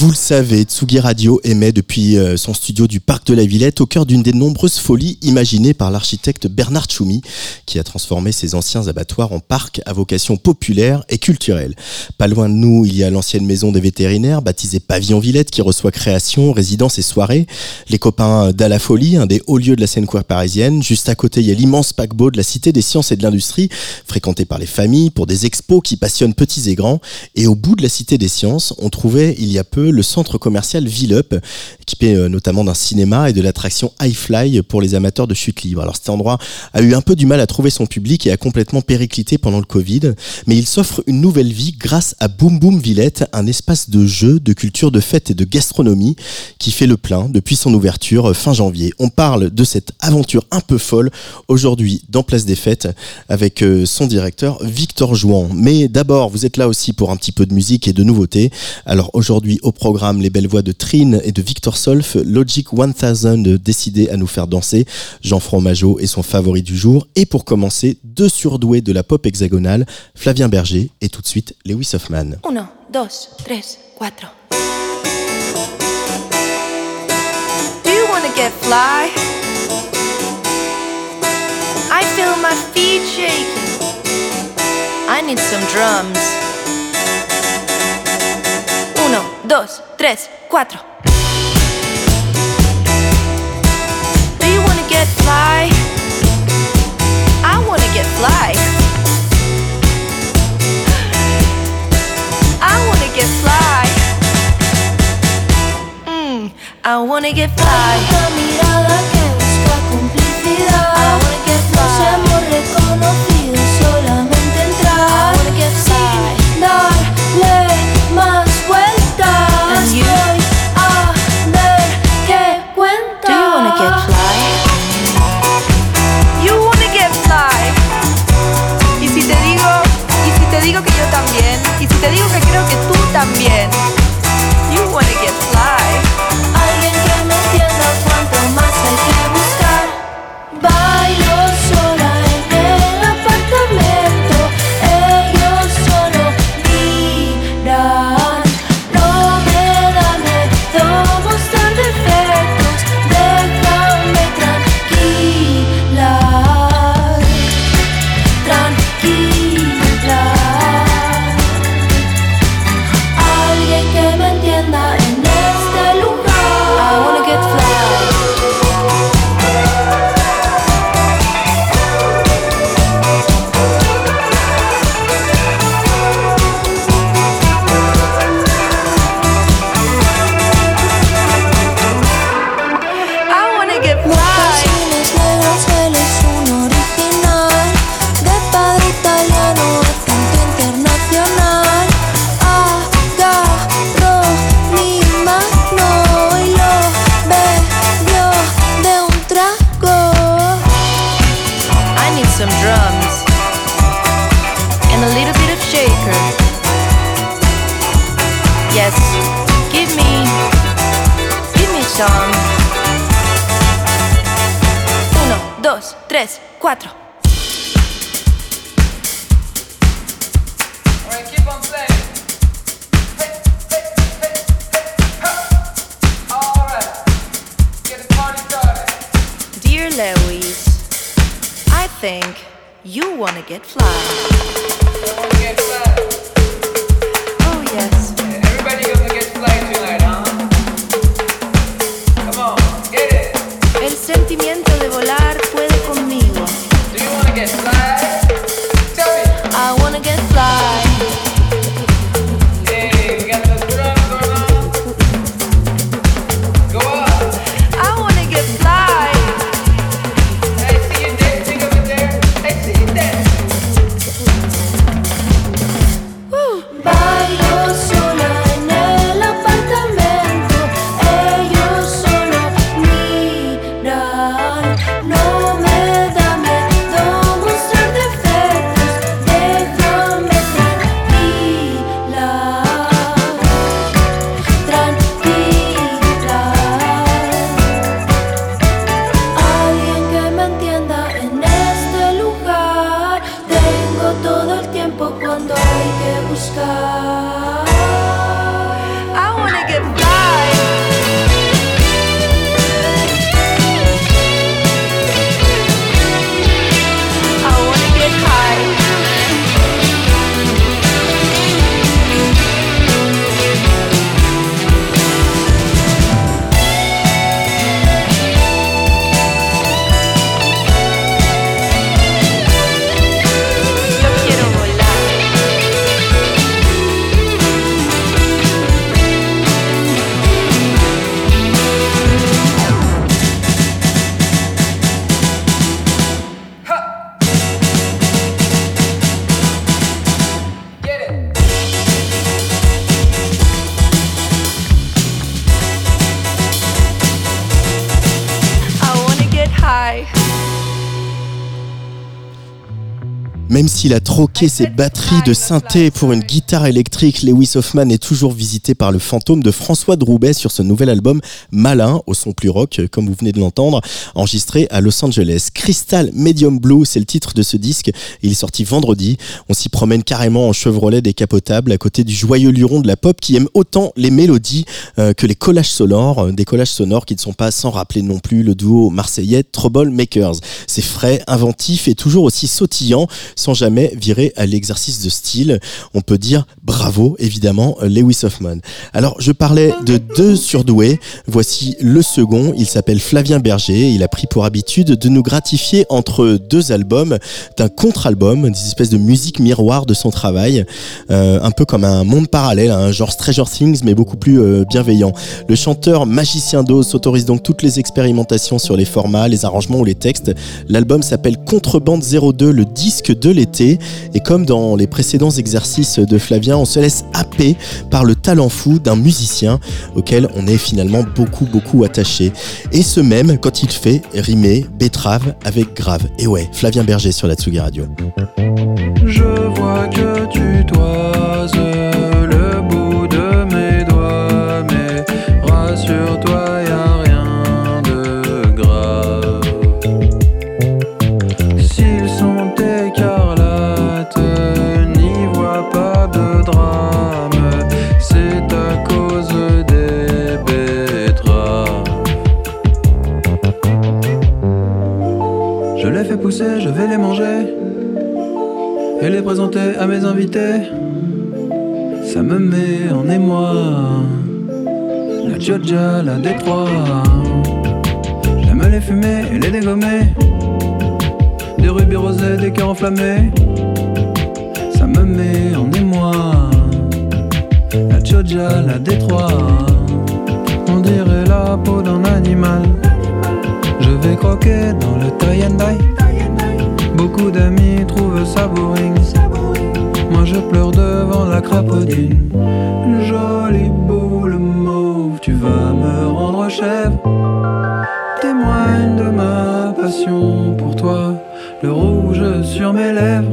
Vous le savez, Tsugi Radio émet depuis euh, son studio du Parc de la Villette au cœur d'une des nombreuses folies imaginées par l'architecte Bernard Tchoumi, qui a transformé ses anciens abattoirs en parcs à vocation populaire et culturelle. Pas loin de nous, il y a l'ancienne maison des vétérinaires, baptisée Pavillon Villette, qui reçoit création, résidence et soirées. Les copains d'À la Folie, un des hauts lieux de la scène queer parisienne. Juste à côté, il y a l'immense paquebot de la Cité des Sciences et de l'Industrie, fréquenté par les familles pour des expos qui passionnent petits et grands. Et au bout de la Cité des Sciences, on trouvait il y a peu le centre commercial Villup, équipé euh, notamment d'un cinéma et de l'attraction Highfly pour les amateurs de chute libre. Alors cet endroit a eu un peu du mal à trouver son public et a complètement périclité pendant le Covid, mais il s'offre une nouvelle vie grâce à Boom Boom Villette, un espace de jeu, de culture, de fête et de gastronomie qui fait le plein depuis son ouverture euh, fin janvier. On parle de cette aventure un peu folle aujourd'hui dans Place des Fêtes avec euh, son directeur Victor Jouan. Mais d'abord, vous êtes là aussi pour un petit peu de musique et de nouveautés. Alors aujourd'hui au programme les belles voix de Trine et de Victor Solf, Logic 1000 décidé à nous faire danser, Jean Fromageau est son favori du jour, et pour commencer, deux surdoués de la pop hexagonale, Flavien Berger et tout de suite Lewis Hoffman. I feel my feet shaking. I need some drums. Dos, tres, cuatro. Do you wanna get fly? I wanna get fly. I wanna get fly. Mm, I wanna get fly. Una mirada que busca complicidad. I wanna get Nos fly. hemos reconocido s'il a troqué ses batteries de synthé pour une guitare électrique, Lewis Hoffman est toujours visité par le fantôme de François Droubet sur ce nouvel album Malin, au son plus rock, comme vous venez de l'entendre, enregistré à Los Angeles. Crystal Medium Blue, c'est le titre de ce disque. Il est sorti vendredi. On s'y promène carrément en Chevrolet décapotable à côté du joyeux luron de la pop qui aime autant les mélodies euh, que les collages sonores, euh, des collages sonores qui ne sont pas sans rappeler non plus le duo marseillais Trouble Makers. C'est frais, inventif et toujours aussi sautillant sans jamais virer à l'exercice de style. On peut dire bravo évidemment Lewis Hoffman. Alors je parlais de deux surdoués, voici le second, il s'appelle Flavien Berger, il a pris pour habitude de nous gratifier entre deux albums d'un contre-album, des espèces de musique miroir de son travail, euh, un peu comme un monde parallèle, un genre Stranger Things mais beaucoup plus euh, bienveillant. Le chanteur magicien d'Oz s'autorise donc toutes les expérimentations sur les formats, les arrangements ou les textes. L'album s'appelle Contrebande 02, le disque de l'été. Et comme dans les précédents exercices de Flavien, on se laisse happer par le talent fou d'un musicien auquel on est finalement beaucoup beaucoup attaché. Et ce même quand il fait rimer betterave avec grave. Et ouais, Flavien Berger sur la Tsugi Radio. Je vois que tu toises les présenter à mes invités. Ça me met en émoi. La Georgia, la Détroit. J'aime les fumer et les dégommer. Des rubis rosés, des cœurs enflammés. Ça me met en émoi. La Georgia, la Détroit. On dirait la peau d'un animal. Je vais croquer dans le tie. Beaucoup d'amis trouvent ça boring. Moi je pleure devant la crapaudine. Jolie boule mauve, tu vas me rendre chèvre. Témoigne de ma passion pour toi, le rouge sur mes lèvres.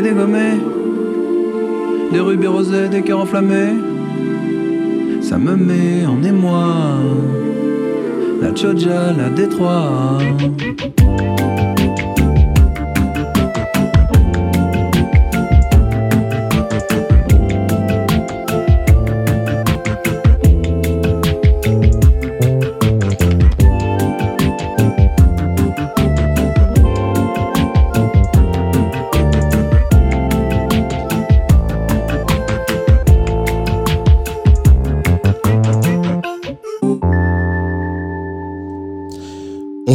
Les. Des rubis rosés, des cœurs enflammés. Ça me met en émoi. La Georgia, la Détroit.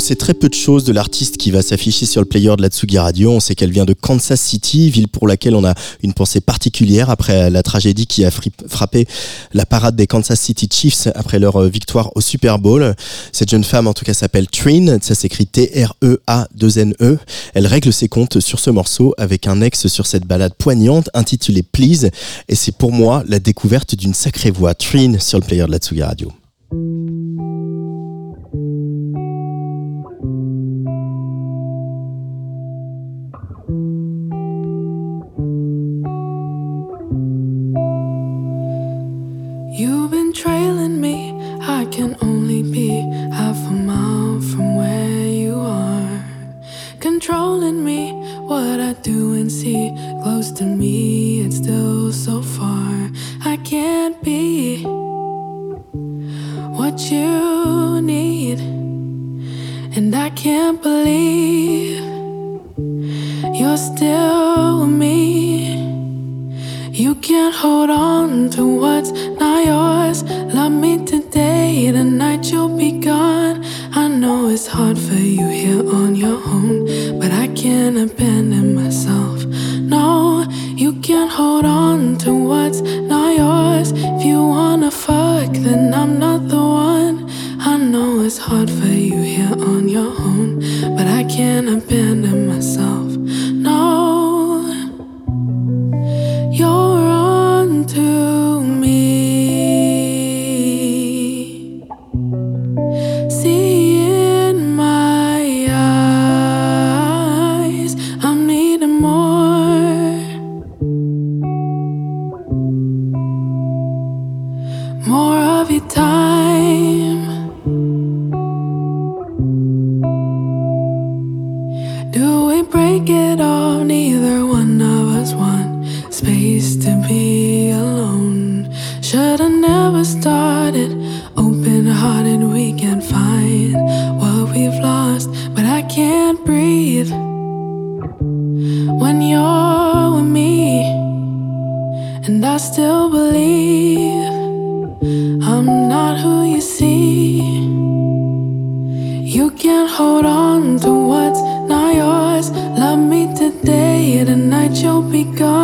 Sait très peu de choses de l'artiste qui va s'afficher sur le player de la Tsugi Radio. On sait qu'elle vient de Kansas City, ville pour laquelle on a une pensée particulière après la tragédie qui a frappé la parade des Kansas City Chiefs après leur euh, victoire au Super Bowl. Cette jeune femme, en tout cas, s'appelle Trin. Ça s'écrit T-R-E-A-2-N-E. E. Elle règle ses comptes sur ce morceau avec un ex sur cette balade poignante intitulée Please. Et c'est pour moi la découverte d'une sacrée voix. Trin sur le player de la Tsugi Radio. Trailing me. I can only be half a mile from where you are. Controlling me, what I do and see. Close to me, it's still so far. I can't be what you need. And I can't believe you're still me. You can't hold on to what's yours. Love me today, tonight you'll be gone. I know it's hard for you here on your own, but I can't abandon myself. No, you can't hold on to what's not yours. If you wanna fuck, then I'm not the one. I know it's hard for you here on your own, but I can't abandon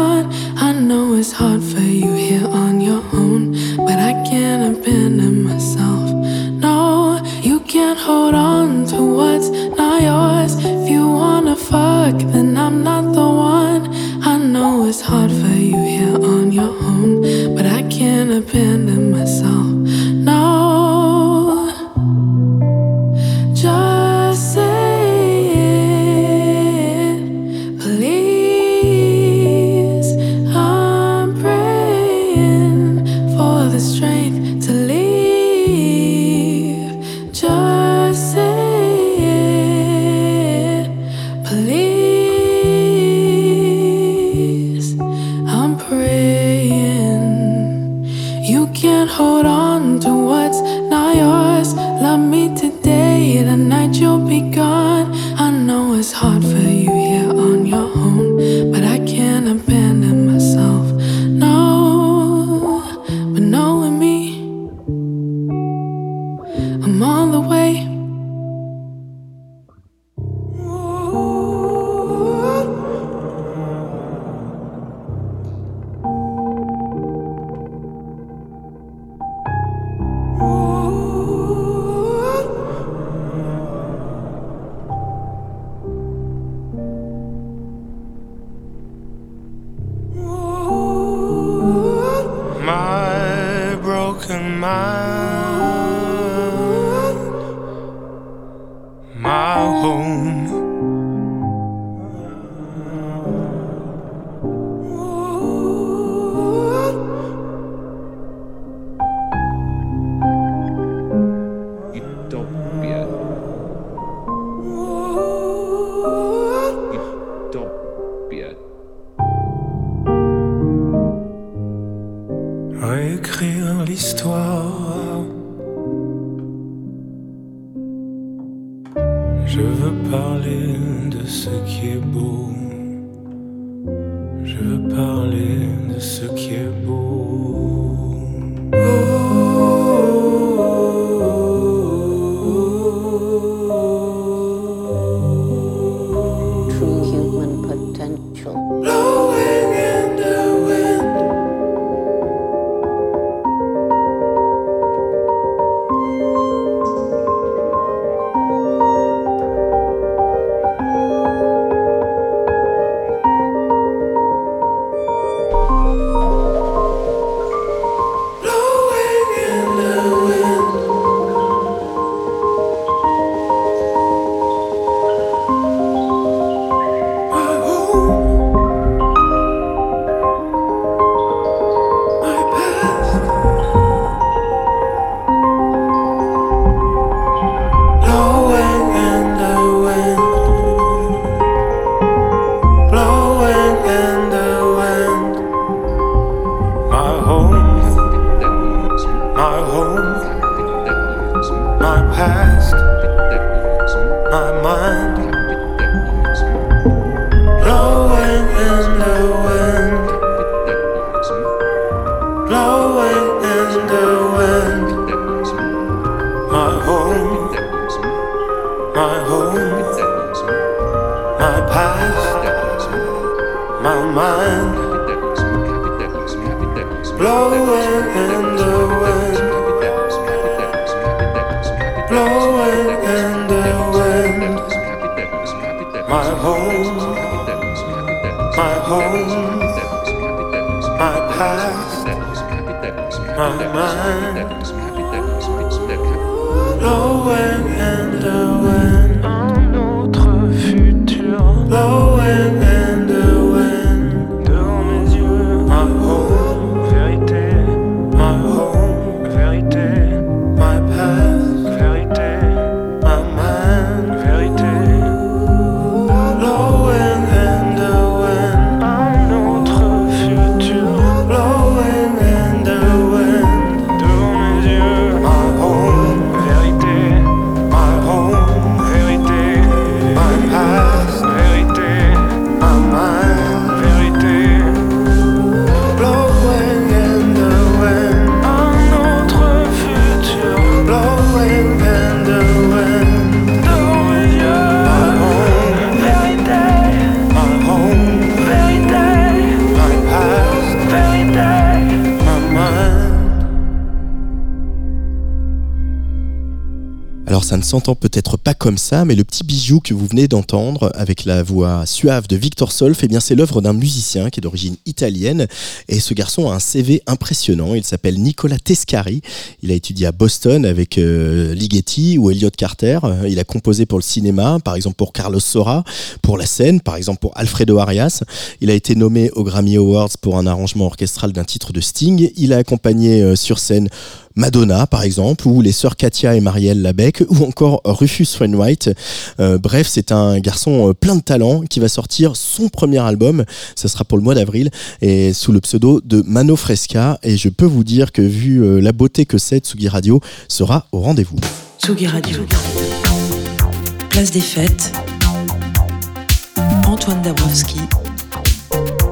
I know it's hard for you here on your own, but I can't abandon myself. No, you can't hold on to what's not yours. If you wanna fuck, then I'm not the one. I know it's hard for you here on your own, but I can't abandon myself. my mind. Blowing in the wind. Blowing in the wind. My home. My home. My past. My mind. Blowing in the wind. S'entend peut-être pas comme ça, mais le petit bijou que vous venez d'entendre avec la voix suave de Victor Solf, eh bien c'est l'œuvre d'un musicien qui est d'origine italienne et ce garçon a un CV impressionnant. Il s'appelle Nicola Tescari. Il a étudié à Boston avec euh, Ligeti ou Elliot Carter. Il a composé pour le cinéma, par exemple pour Carlos Sora, pour la scène, par exemple pour Alfredo Arias. Il a été nommé aux Grammy Awards pour un arrangement orchestral d'un titre de Sting. Il a accompagné euh, sur scène Madonna, par exemple, ou les sœurs Katia et Marielle Labec, ou encore Rufus Wainwright. Euh, bref, c'est un garçon euh, plein de talent qui va sortir son premier album. Ça sera pour le mois d'avril et sous le pseudo de Mano Fresca. Et je peux vous dire que vu euh, la beauté que c'est, Tsugi Radio sera au rendez-vous. Tsugi Radio. Place des fêtes. Antoine Dabrowski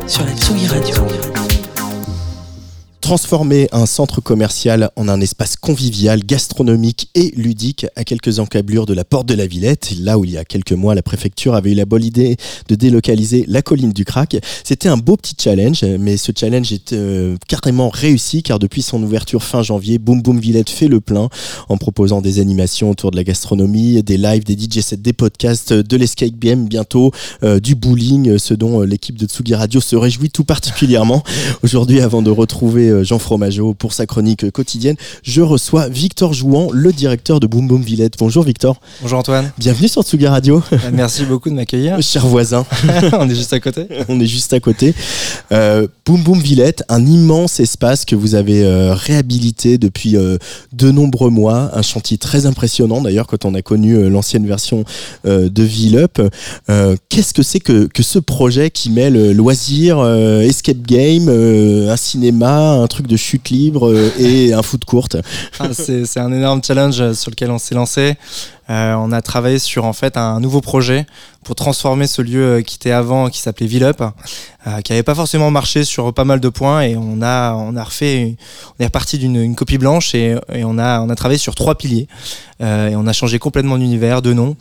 sur la Tsugi Radio. Transformer un centre commercial en un espace convivial, gastronomique et ludique à quelques encablures de la porte de la Villette, là où il y a quelques mois la préfecture avait eu la bonne idée de délocaliser la colline du Crac. C'était un beau petit challenge, mais ce challenge est euh, carrément réussi car depuis son ouverture fin janvier, Boom Boom Villette fait le plein en proposant des animations autour de la gastronomie, des lives, des DJ sets, des podcasts, de l'escape game bientôt, euh, du bowling, ce dont euh, l'équipe de Tsugi Radio se réjouit tout particulièrement. Aujourd'hui, avant de retrouver euh, Jean Fromageau pour sa chronique quotidienne, je reçois Victor Jouan, le directeur de Boom Boom Villette. Bonjour Victor. Bonjour Antoine. Bienvenue sur Tsugi Radio. Euh, Merci beaucoup de m'accueillir. Cher voisin. On est juste à côté. On est juste à côté. Euh, Boom Boom Villette, un immense espace que vous avez euh, réhabilité depuis euh, de nombreux mois. Un chantier très impressionnant d'ailleurs quand on a connu l'ancienne version de Villup. Qu'est-ce que c'est que, que ce projet qui mêle loisirs, escape game, un cinéma, un truc de chute libre euh, et un foot courte Ah, c'est un énorme challenge euh, sur lequel on s'est lancé. Euh, on a travaillé sur en fait un nouveau projet pour transformer ce lieu euh, qui était avant, qui s'appelait Villup, euh, qui avait pas forcément marché sur pas mal de points et on a on a refait, on est reparti d'une une copie blanche et, et on a on a travaillé sur trois piliers et on a changé complètement d'univers, de nom.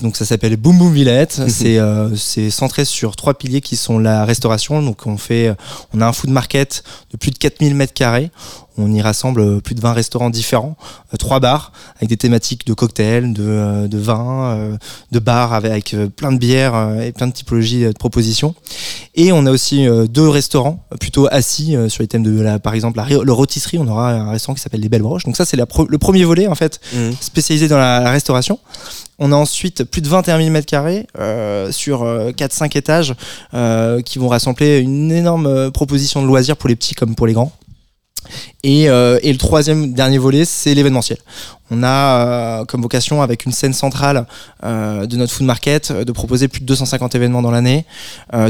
Donc ça s'appelle Boom Boom Villette. c'est euh, c'est centré sur trois piliers qui sont la restauration. Donc on fait, on a un food market de plus de 4000 mètres carrés. On y rassemble euh, plus de 20 restaurants différents, euh, trois bars avec des thématiques de cocktails, de, euh, de vin, euh, de bars avec, plein de bières et plein de typologies de propositions. Et on a aussi deux restaurants plutôt assis sur les thèmes de la, par exemple la, le rôtisserie. On aura un restaurant qui s'appelle les Belles Broches. Donc ça c'est le premier volet en fait spécialisé dans la, la restauration. On a ensuite plus de 21 000 mètres carrés euh, sur euh, 4-5 étages euh, qui vont rassembler une énorme proposition de loisirs pour les petits comme pour les grands. Et, euh, et le troisième dernier volet, c'est l'événementiel. On a euh, comme vocation, avec une scène centrale euh, de notre food market, euh, de proposer plus de 250 événements dans l'année,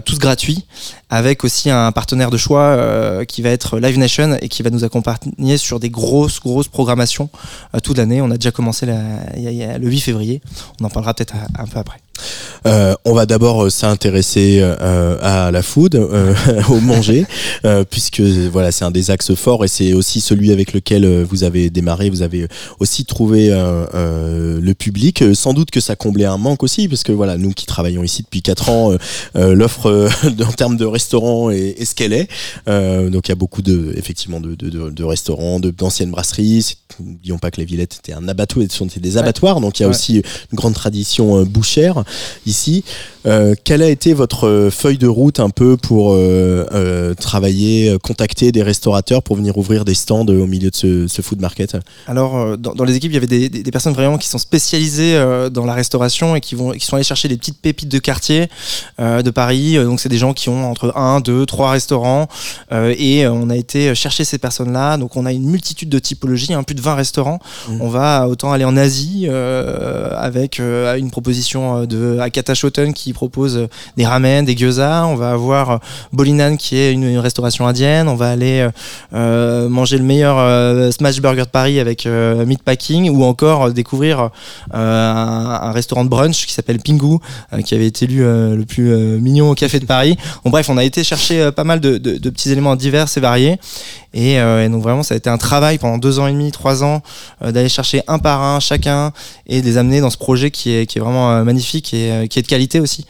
tous gratuits, avec aussi un partenaire de choix qui va être Live Nation et qui va nous accompagner sur des grosses, grosses programmations toute l'année. On a déjà commencé la- le 8 février. On en parlera peut-être un- peu après. On va d'abord s'intéresser à la food, au manger, puisque voilà, c'est un des axes forts et c'est aussi celui avec lequel vous avez démarré. Vous avez aussi trouvé euh, euh, le public. Euh, Sans doute que ça comblait un manque aussi, parce que voilà, nous qui travaillons ici depuis quatre ans, l'offre en termes de restaurants est, est ce qu'elle est. Donc il y a beaucoup de, effectivement, de, de, de, de restaurants, de- d'anciennes brasseries. N'oublions pas que la Villette était un abattoir, des abattoirs, donc il y a Ouais. aussi une grande tradition bouchère ici. Euh, quelle a été votre feuille de route un peu pour euh, euh, travailler, contacter des restaurateurs pour venir ouvrir des stands au milieu de ce, ce food market? Alors, dans, dans les équipes, il y avait des, des- des personnes vraiment qui sont spécialisées dans la restauration et qui, vont, qui sont allées chercher des petites pépites de quartier de Paris. Donc, c'est des gens qui ont entre 1, 2, 3 restaurants. Et on a été chercher ces personnes-là. Donc, on a une multitude de typologies, hein, plus de 20 restaurants. On va autant aller en Asie avec une proposition de Akata Shoten qui propose euh, des ramen, des gyoza. On va avoir euh, Bolinan qui est une, restauration indienne. On va aller euh, manger le meilleur smash burger de Paris avec Meatpacking ou encore découvrir un, restaurant de brunch qui s'appelle Pingu qui avait été élu le plus mignon au café de Paris. Bon bref, on a été chercher pas mal de, petits éléments divers et variés et, donc vraiment ça a été un travail pendant deux ans et demi, trois ans d'aller chercher un par un chacun et les amener dans ce projet qui est, vraiment magnifique et qui est de qualité aussi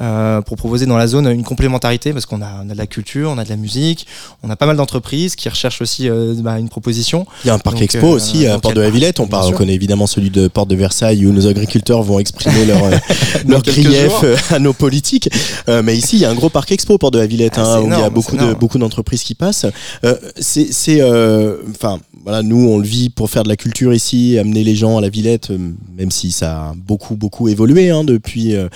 euh, pour proposer dans la zone une complémentarité parce qu'on a, on a de la culture, on a de la musique, on a pas mal d'entreprises qui recherchent aussi euh, bah, une proposition. Il y a un parc Donc, expo euh, aussi à Porte de la le Villette. On, parle, on connaît évidemment celui de Porte de Versailles où nos agriculteurs vont exprimer leur, leur grief à nos politiques. Mais ici, il y a un gros parc expo Porte de la Villette Ah, hein, où il y a beaucoup de beaucoup d'entreprises qui passent. C'est, enfin, voilà, nous on le vit pour faire de la culture ici, amener les gens à la Villette, même si ça a beaucoup beaucoup évolué hein, depuis. euh,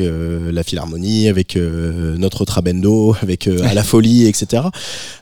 euh, la Philharmonie, avec euh, notre Trabendo, avec euh, à la Folie, etc.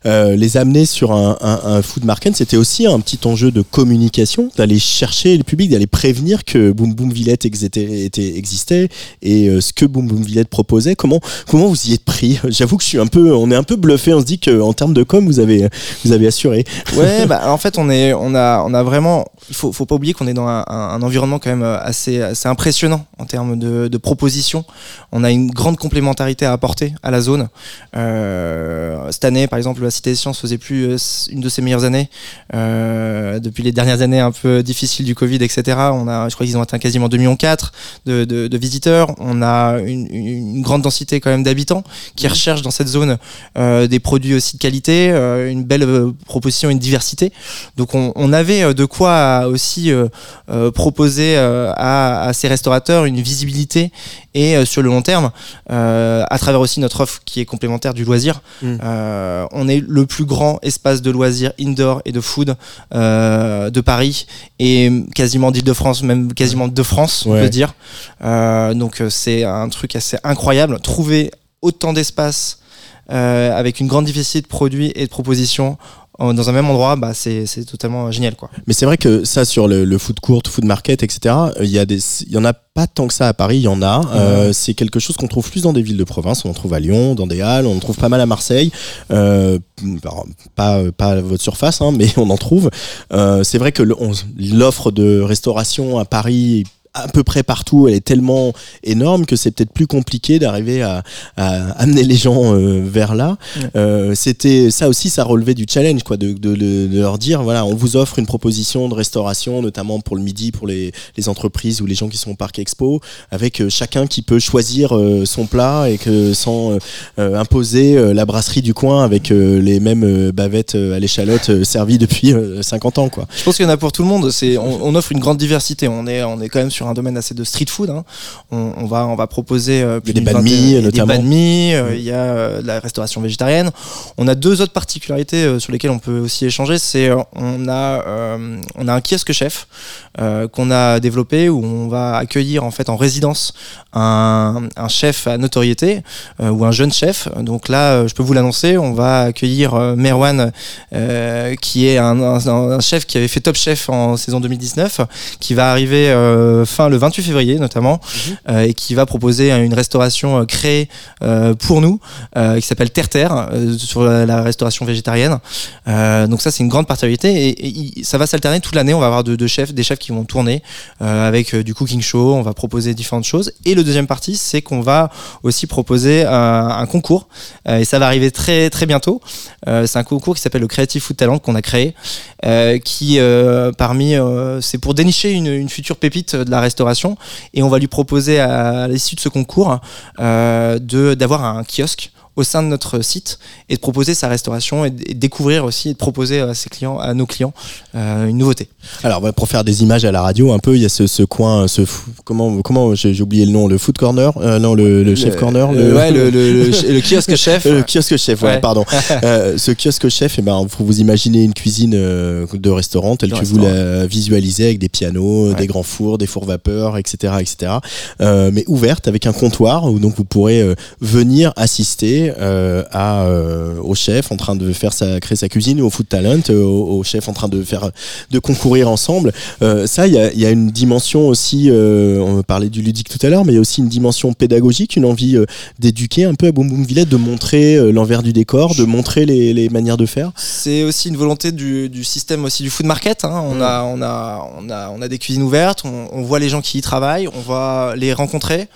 Euh, les amener sur un, un, food market, c'était aussi un petit enjeu de communication, d'aller chercher le public, d'aller prévenir que Boom Boom Villette existait, et euh, ce que Boom Boom Villette proposait. Comment comment vous y êtes pris? J'avoue que je suis un peu, on est un peu bluffé. On se dit que en termes de com, vous avez vous avez assuré. Ouais, bah, en fait, on est, on a, on a vraiment. Il faut, faut pas oublier qu'on est dans un, environnement quand même euh, assez, assez impressionnant en termes de propositions. On a une grande complémentarité à apporter à la zone. Euh, cette année, par exemple, la Cité des Sciences faisait plus euh, une de ses meilleures années euh, depuis les dernières années un peu difficiles du Covid, etc. On a, je crois qu'ils ont atteint quasiment 2 millions 4 de, de, de visiteurs. On a une, grande densité quand même d'habitants qui recherchent dans cette zone des produits aussi de qualité, une belle proposition, une diversité. Donc on, on avait de quoi aussi proposer à, à ces restaurateurs une visibilité et euh, sur le long terme, euh, à travers aussi notre offre qui est complémentaire du loisir. Mm. Euh, on est le plus grand espace de loisirs indoor et de food euh, de Paris et quasiment d'Île-de-France, même quasiment de France, on peut dire. Donc c'est un truc assez incroyable. Trouver autant d'espace euh, avec une grande diversité de produits et de propositions dans un même endroit, bah, c'est totalement génial. Quoi. Mais c'est vrai que ça sur le, le food court, food market, etc. euh, Il y a des, il y en a pas tant que ça à Paris. Il y en a. Euh, c'est quelque chose qu'on trouve plus dans des villes de province. On en trouve à Lyon, dans des halles. On en trouve pas mal à Marseille. Euh, pas pas à votre surface, hein, mais on en trouve. Euh, c'est vrai que l'offre de restauration à Paris à peu près partout, elle est tellement énorme que c'est peut-être plus compliqué d'arriver à, à amener les gens euh, vers là. Ouais. Euh, C'était ça aussi, ça relevait du challenge, quoi, de, de, de- de leur dire voilà, on vous offre une proposition de restauration, notamment pour le midi, pour les, les entreprises ou les gens qui sont au parc expo, avec euh, chacun qui peut choisir euh, son plat et que sans euh, euh, imposer euh, la brasserie du coin avec euh, les mêmes bavettes à l'échalote servies depuis euh, 50 ans, quoi. Je pense qu'il y en a pour tout le monde. C'est, on, on offre une grande diversité. On est, on est quand même sur un domaine assez de street food. hein. On, on va, on va proposer euh, plus des banh mi, vingtaine- il y a notamment. Des mi, euh, il y a la restauration végétarienne. On a deux autres particularités euh, sur lesquelles on peut aussi échanger. C'est, euh, on a, euh, on a un kiosque chef qu'on a développé où on va accueillir en fait en résidence un, un chef à notoriété ou un jeune chef. Donc là, je peux vous l'annoncer, on va accueillir Merwan, qui est un, un- un chef qui avait fait Top Chef en saison 2019, qui va arriver fin le 28 février notamment, euh, et qui va proposer une restauration euh, créée euh, pour nous, qui s'appelle Terre Terre, sur la, la restauration végétarienne. Donc ça c'est une grande particularité et, et ça va s'alterner toute l'année. On va avoir de, de chefs, des chefs qui vont tourner avec du cooking show. On va proposer différentes choses. Et le deuxième partie, c'est qu'on va aussi proposer un, concours et ça va arriver très très bientôt. C'est un concours qui s'appelle le Creative Food Talent qu'on a créé, qui parmi c'est pour dénicher une, une future pépite de la restauration et on va lui proposer à, l'issue de ce concours euh, d'avoir un kiosque au sein de notre site et de proposer sa restauration et et découvrir aussi et de proposer à ses clients à nos clients euh, une nouveauté. Alors pour faire des images à la radio, un peu, il y a ce, ce coin, ce comment comment j'ai oublié le nom, le food corner, euh, non le, le chef corner, le, kiosque chef. le kiosque chef, ouais, Ouais. pardon. Euh, ce kiosque chef, eh ben, faut vous imaginer une cuisine de restaurant telle que vous la visualisez avec des pianos, des grands fours, des fours vapeur, etc., etc. Mais ouverte avec un comptoir où donc vous pourrez venir assister euh, à euh, au chef en train de faire sa créer sa cuisine, au food talent, euh, au, chef en train de faire de concourir ensemble. Euh, ça, il y a, il y a une dimension aussi. euh, on parlait du ludique tout à l'heure, mais il y a aussi une dimension pédagogique, une envie d'éduquer un peu à Boom Boom Villette, de montrer l'envers du décor, de montrer les, les manières de faire. C'est aussi une volonté du, du système aussi du food market. hein. On, Mm. a, on, a, on, a, on a des cuisines ouvertes, on, on voit les gens qui y travaillent, on va les rencontrer.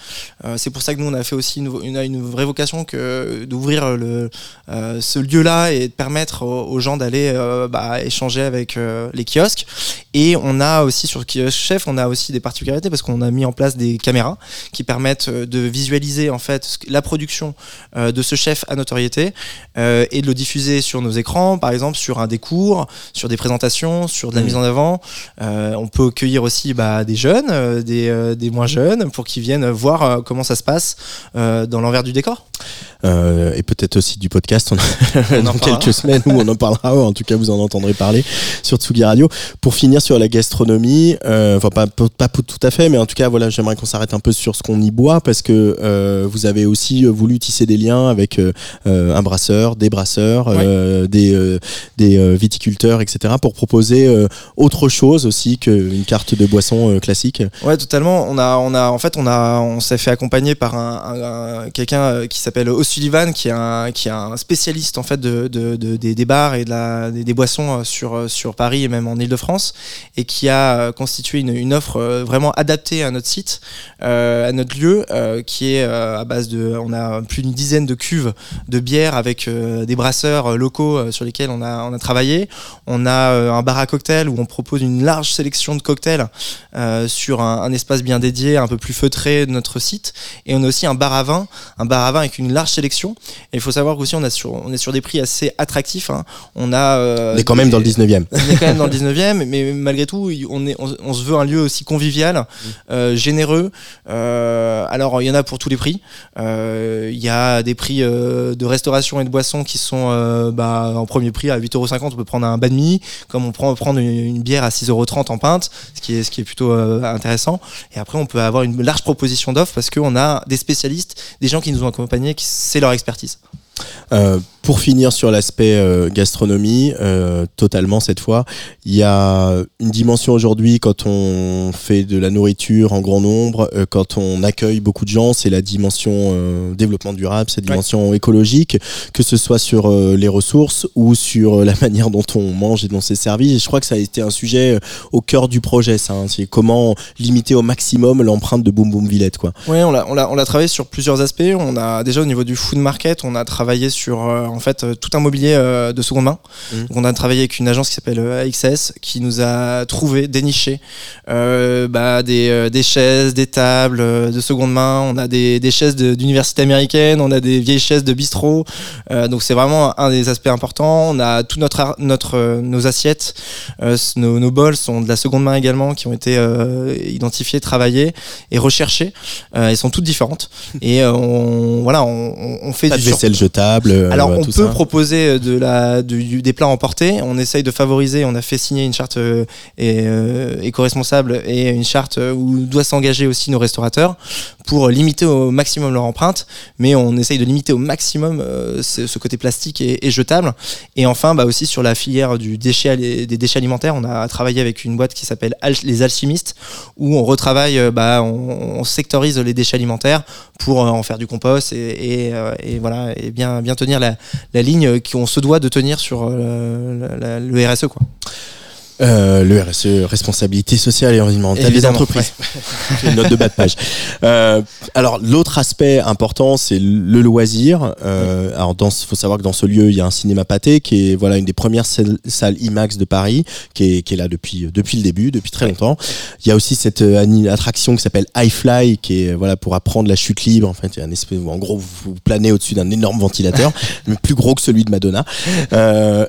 C'est pour ça que nous, on a fait aussi une, une, une vraie vocation que d'ouvrir le, euh, ce lieu-là et de permettre aux, aux gens d'aller euh, bah, échanger avec euh, les kiosques. Et on a aussi sur kiosque chef, on a aussi des particularités parce qu'on a mis en place des caméras qui permettent euh, de visualiser en fait la production euh, de ce chef à notoriété euh, et de le diffuser sur nos écrans, par exemple sur un des cours, sur des présentations, sur de la Mhm. mise en avant. Euh, on peut accueillir aussi bah, des jeunes, euh, des, euh, des moins jeunes, pour qu'ils viennent voir euh, comment ça se passe euh, dans l'envers du décor. Euh, et peut-être aussi du podcast on On en dans parlera. quelques semaines où on en parlera. En tout cas, vous en entendrez parler sur Tsugi Radio. Pour finir sur la gastronomie, euh, enfin pas, pas, tout à fait, mais en tout cas, voilà, j'aimerais qu'on s'arrête un peu sur ce qu'on y boit parce que euh, vous avez aussi euh, voulu tisser des liens avec euh, euh, un brasseur, des brasseurs, euh, des, euh, des euh, viticulteurs, etc. pour proposer euh, autre chose aussi qu'une carte de boisson euh, classique. Ouais, totalement. On a, on a, en fait, on a, on s'est fait accompagner par un, un- un- quelqu'un euh, qui s'appelle O'Sullivan, qui est un, spécialiste en fait de, de- de- des, bars et de la, des, boissons euh, sur, euh, sur Paris et même en Île-de-France, et qui a euh, constitué une, offre vraiment adaptée à notre site, à notre lieu, qui est à base de, on a plus d'une dizaine de cuves de bière avec des brasseurs locaux sur lesquels on a, on a travaillé. On a un bar à cocktails où on propose une large sélection de cocktails sur un espace bien dédié, un peu plus feutré de notre site. Et on a aussi un bar à vin, un bar à vin avec une large sélection. Et il faut savoir qu'aussi on, a sur, on est sur des prix assez attractifs. hein. On a. euh, On est quand même des- dans le 19e. on est quand même dans le 19e, mais malgré tout, on, est, on, on se veut un lieu aussi convivial, euh, généreux. Euh, alors, il y en a pour tous les prix. Euh, Il y a des prix de restauration et de boissons qui sont bah, en premier prix à 8,50€. On peut prendre un banh mi, comme on prend prendre une, une bière à 6,30€ en pinte, ce qui est, ce qui est plutôt intéressant. Et après, on peut avoir une large proposition d'offres parce qu'on a des spécialistes, des gens qui nous ont accompagnés, qui c'est leur expertise. Euh, pour finir sur l'aspect euh, gastronomie, euh, totalement cette fois, il y a une dimension aujourd'hui quand on fait de la nourriture en grand nombre, quand on accueille beaucoup de gens, c'est la dimension développement durable, cette dimension écologique, que ce soit sur les ressources ou sur la manière dont on mange et dont c'est servi. Et je crois que ça a été un sujet au cœur du projet, ça. hein. c'est comment limiter au maximum l'empreinte de Boom Boom Villette, quoi. Oui, on l'a, on, l'a, on l'a travaillé sur plusieurs aspects. On a déjà au niveau du food market, on a travaillé sur euh, en fait euh, tout un mobilier euh, de seconde main. Mhm. Donc, on a travaillé avec une agence qui s'appelle AXS qui nous a trouvé, déniché bah, des, des chaises, des tables de seconde main. On a des, des chaises de- d'université américaine, on a des vieilles chaises de bistrot. Donc c'est vraiment un des aspects importants. On a tout notre, notre nos assiettes, nos, nos bols sont de la seconde main également, qui ont été identifiés, travaillés et recherchés. Elles sont toutes différentes. Et on, voilà, on, on- on fait Pas du de vaisselle sur- table. euh, Alors, on tout peut ça. proposer de la, du- du- des plats emportés. On essaye de favoriser. On a fait signer une charte euh, et, euh, éco-responsable et une charte euh, où doivent s'engager aussi nos restaurateurs pour limiter au maximum leur empreinte. Mais on essaye de limiter au maximum euh, ce, ce côté plastique et, et jetable. Et enfin, bah aussi sur la filière du déchet, ali- des déchets alimentaires, on a travaillé avec une boîte qui s'appelle Al- les Alchimistes, où on retravaille, euh, bah, on, on sectorise les déchets alimentaires pour euh, en faire du compost et, et, euh, et voilà et bien bien tenir la, la ligne qu'on se doit de tenir sur euh, le RSE quoi. Euh, le RSE, responsabilité sociale et environnementale des entreprises. J'ai une note de bas de page. Euh, alors l'autre aspect important, c'est le loisir. Euh, alors dans, faut savoir que dans ce lieu, il y a un cinéma pâté qui est voilà une des premières salles, IMAX de Paris, qui est, qui est là depuis depuis le début, depuis très longtemps. Il y a aussi cette euh, attraction qui s'appelle iFly, qui est voilà pour apprendre la chute libre. En fait, un espèce en gros vous, planez au-dessus d'un énorme ventilateur, mais plus gros que celui de Madonna.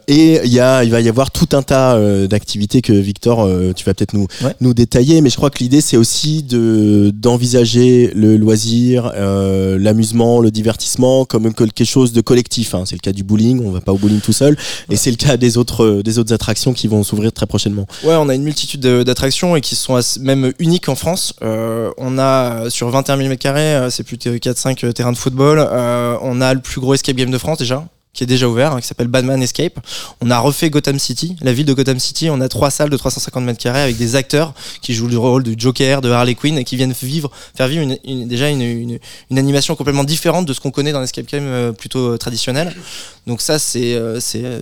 Et il y a, il va y avoir tout un tas euh, d'activités que Victor, euh, tu vas peut-être nous Ouais. nous détailler. Mais je crois que l'idée c'est aussi de d'envisager le loisir, euh, l'amusement, le divertissement comme que- quelque chose de collectif. hein. C'est le cas du bowling, on va pas au bowling tout seul, et c'est le cas des autres euh, des autres attractions qui vont s'ouvrir très prochainement. Ouais, on a une multitude de- d'attractions et qui sont même uniques en France. Euh, on a sur 21 000 m2, c'est plus de 4-5 terrains de football. Euh, on a le plus gros escape game de France déjà qui est déjà ouvert, hein, qui s'appelle Batman Escape. On a refait Gotham City, la ville de Gotham City. On a trois salles de 350 mètres carrés avec des acteurs qui jouent le rôle du Joker, de Harley Quinn et qui viennent vivre, faire vivre déjà une, animation complètement différente de ce qu'on connaît dans l'escape game euh, plutôt euh, traditionnel. Donc ça, c'est euh,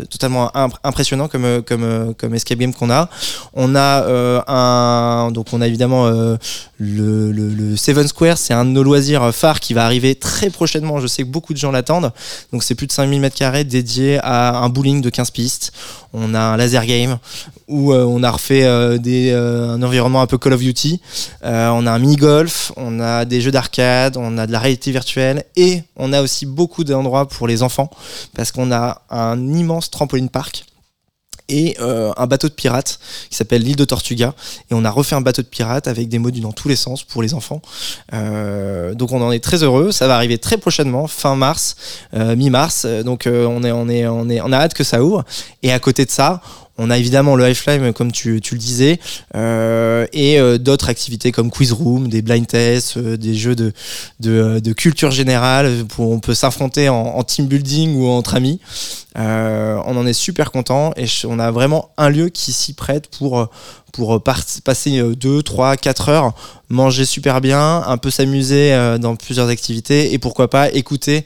totalement imp- impressionnant comme comme comme escape game qu'on a. On a donc on a évidemment le, le, le Seven Square, c'est un de nos loisirs phares qui va arriver très prochainement. Je sais que beaucoup de gens l'attendent. Donc c'est plus de 5000 mètres carrés dédié à un bowling de 15 pistes. On a un laser game où euh, on a refait euh, euh, un environnement un peu Call of Duty. On a un mini golf, on a des jeux d'arcade, on a de la réalité virtuelle et on a aussi beaucoup d'endroits pour les enfants parce qu'on a un immense trampoline park et euh, un bateau de pirate qui s'appelle l'île de Tortuga. Et on a refait un bateau de pirate avec des modules dans tous les sens pour les enfants. Euh, donc on en est très heureux. Ça va arriver très prochainement fin mars euh, mi-mars. Donc on est on est on est on a hâte que ça ouvre. Et à côté de ça on a évidemment le Lifeline, comme tu, tu le disais, euh, et euh, d'autres activités comme Quiz Room, des blind tests, euh, des jeux de, de, culture générale, où on peut s'affronter en, en team building ou entre amis. On en est super content et on a vraiment un lieu qui s'y prête pour, pour passer 2, 3, 4 heures, manger super bien, un peu s'amuser dans plusieurs activités et pourquoi pas écouter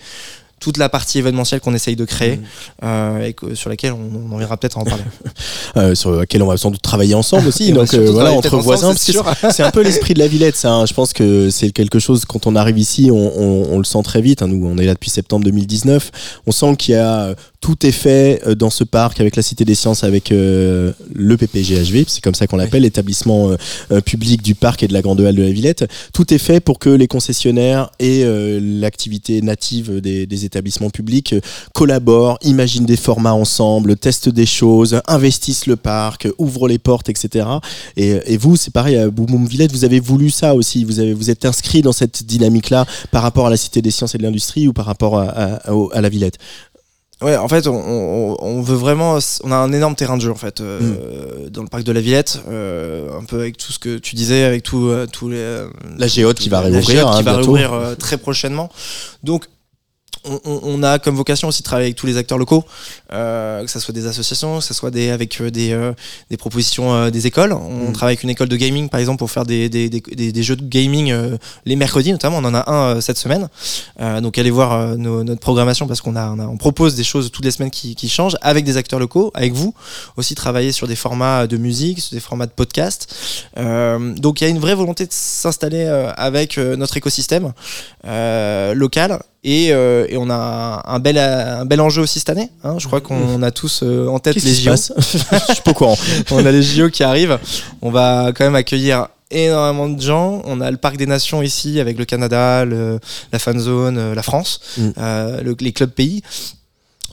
toute la partie événementielle qu'on essaye de créer euh, et que- sur laquelle on, on viendra peut-être en parler. euh, sur laquelle on va sans doute travailler ensemble aussi. Donc euh, voilà, entre voisins, c'est un peu l'esprit de la Villette. Ça, hein. Je pense que c'est quelque chose quand on arrive ici, on, on- on le sent très vite. hein. Nous, on est là depuis septembre 2019. On sent qu'il y a tout est fait euh, dans ce parc avec la Cité des Sciences, avec euh, le PPGHV, c'est comme ça qu'on l'appelle, l'établissement euh, euh, public du parc et de la Grande Halle de la Villette. Tout est fait pour que les concessionnaires et euh, l'activité native des, des établissements publics collaborent, imaginent des formats ensemble, testent des choses, investissent le parc, ouvrent les portes, etc. Et, et vous, c'est pareil à Boum Boum Villette, vous avez voulu ça aussi, vous, avez, vous êtes inscrit dans cette dynamique-là par rapport à la Cité des Sciences et de l'Industrie ou par rapport à, à- au- à la Villette? Ouais, en fait, on, on- on veut vraiment. On a un énorme terrain de jeu en fait euh, dans le parc de la Villette, euh, un peu avec tout ce que tu disais, avec tout, euh, tous les. euh, La géote qui va la réouvrir, géote hein, qui va réouvrir euh, très prochainement. Donc, on, a comme vocation aussi de travailler avec tous les acteurs locaux, euh, que ce soit des associations, que ce soit des, avec euh, des, euh, des propositions euh, des écoles. On Mm. travaille avec une école de gaming, par exemple, pour faire des, des, des, des- des jeux de gaming les mercredis, notamment. On en a un cette semaine. Donc, allez voir nos- notre programmation parce qu'on a, on a- on propose des choses toutes les semaines qui, qui changent avec des acteurs locaux, avec vous. Aussi, travailler sur des formats de musique, sur des formats de podcast. Donc, il y a une vraie volonté de s'installer avec notre écosystème local. Et, euh, et on a un bel, un bel enjeu aussi cette année. hein. Je crois qu'on a tous euh, en tête les JO. Je suis pas au courant. on a les JO qui arrivent. On va quand même accueillir énormément de gens. On a le Parc des Nations ici avec le Canada, le- la fan zone, euh, la France, Mm. euh, le- les clubs pays.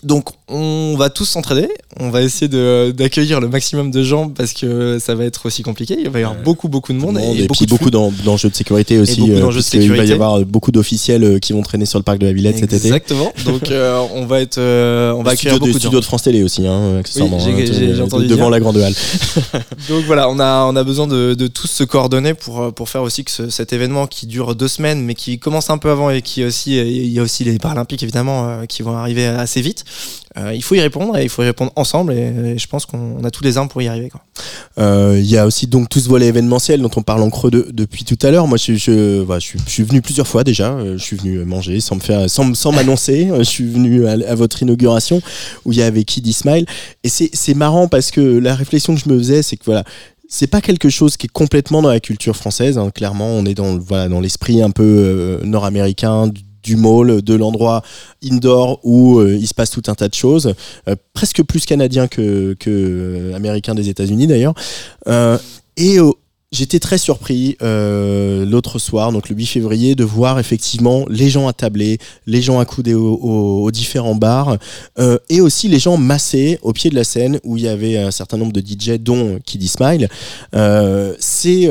Donc on va tous s'entraider, on va essayer de- d'accueillir le maximum de gens parce que ça va être aussi compliqué. Il va y avoir beaucoup beaucoup de monde, et, et, puis de beaucoup d'enjeux de sécurité aussi. beaucoup euh, de puisqu'il va y sécurité. avoir beaucoup d'officiels euh, qui vont traîner sur le parc de la Villette cet été. Exactement. Donc euh, on va être, euh, on va accueillir de, beaucoup de gens. studio de France Télé aussi, hein, accessoirement. Oui, j'ai- hein, de- entendu devant dire. la grande halle. Donc voilà, on a, on a besoin de, de tous se coordonner pour, euh, pour faire aussi que ce- cet événement qui dure deux semaines, mais qui commence un peu avant et qui aussi, euh, il y a aussi les Paralympiques évidemment euh, qui vont arriver assez vite. Euh, il faut y répondre et il faut y répondre ensemble et, je pense qu'on on a tous les armes pour y arriver. Euh, Il y a aussi donc tout ce volet événementiel dont on parle en creux de- depuis tout à l'heure. Moi, je, je, suis, venu plusieurs fois déjà. Euh, Je suis venu manger sans me faire, sans, m'annoncer. Je suis venu à, votre inauguration où il y avait Kid Ismail. Et c'est marrant parce que la réflexion que je me faisais, c'est que voilà. C'est pas quelque chose qui est complètement dans la culture française. hein. Clairement, on est dans, l'esprit un peu nord-américain du, mall, de l'endroit indoor où euh, il se passe tout un tas de choses, euh, presque plus canadien que, euh, américain des États-Unis d'ailleurs. Euh, et euh, j'étais très surpris euh, l'autre soir, donc le 8 février, de voir effectivement les gens attablés, les gens accoudés aux, différents bars, euh, et aussi les gens massés au pied de la scène où il y avait un certain nombre de DJ, dont Kid Smile. Euh, euh, c'est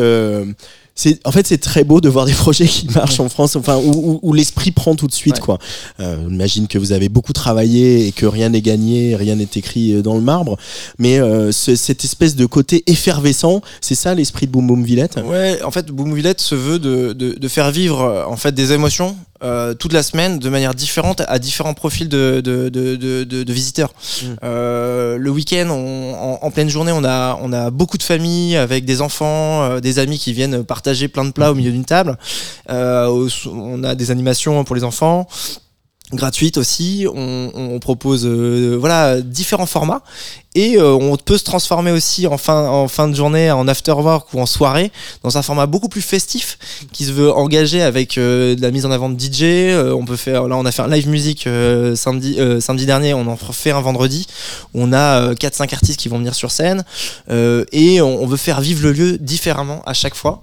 en fait c'est très beau de voir des projets qui marchent en France enfin où, où- où l'esprit prend tout de suite Ouais. quoi. Euh, j'imagine que vous avez beaucoup travaillé et que rien n'est gagné rien n'est écrit euh, dans le marbre. Mais euh, ce- cette espèce de côté effervescent c'est ça l'esprit de Boom Boom Villette? Ouais, en fait, Boom Villette se veut de, de, de faire vivre en fait des émotions euh, toute la semaine de manière différente à différents profils de, de, de, de, de- de visiteurs. Mm. Euh, le week-end, en, en pleine journée, on a, on a beaucoup de familles avec des enfants, euh, des amis qui viennent partager plein de plats au milieu d'une table. Euh, on a des animations pour les enfants gratuites aussi. On, on propose euh, voilà différents formats et euh, on peut se transformer aussi en fin en fin de journée en after work ou en soirée dans un format beaucoup plus festif qui se veut engager avec euh, de la mise en avant de DJ. Euh, on peut faire là on a fait un live music euh, samedi euh, samedi dernier. On en fait un vendredi. On a 4-5 artistes qui vont venir sur scène et on, veut faire vivre le lieu différemment à chaque fois.